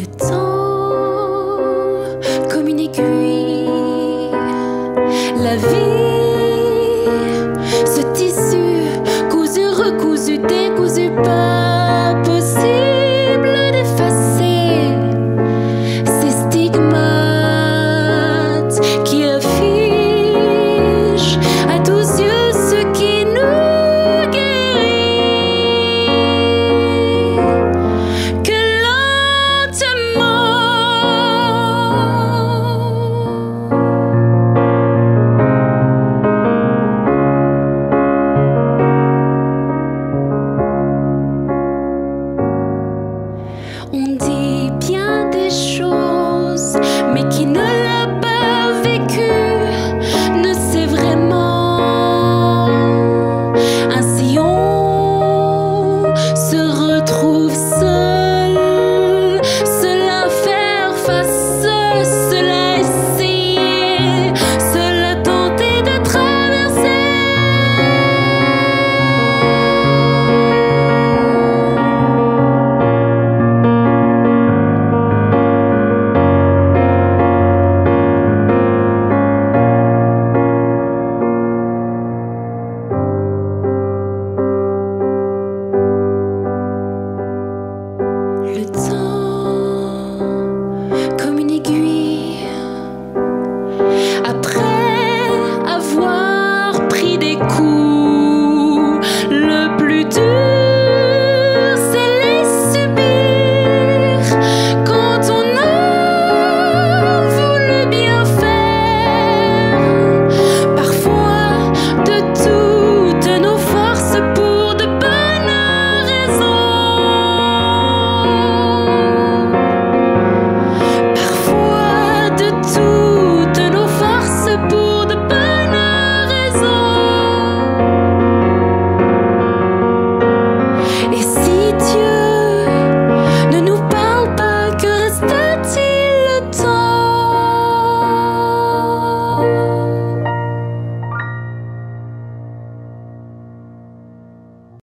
Le temps comme une aiguille, la vie. on dit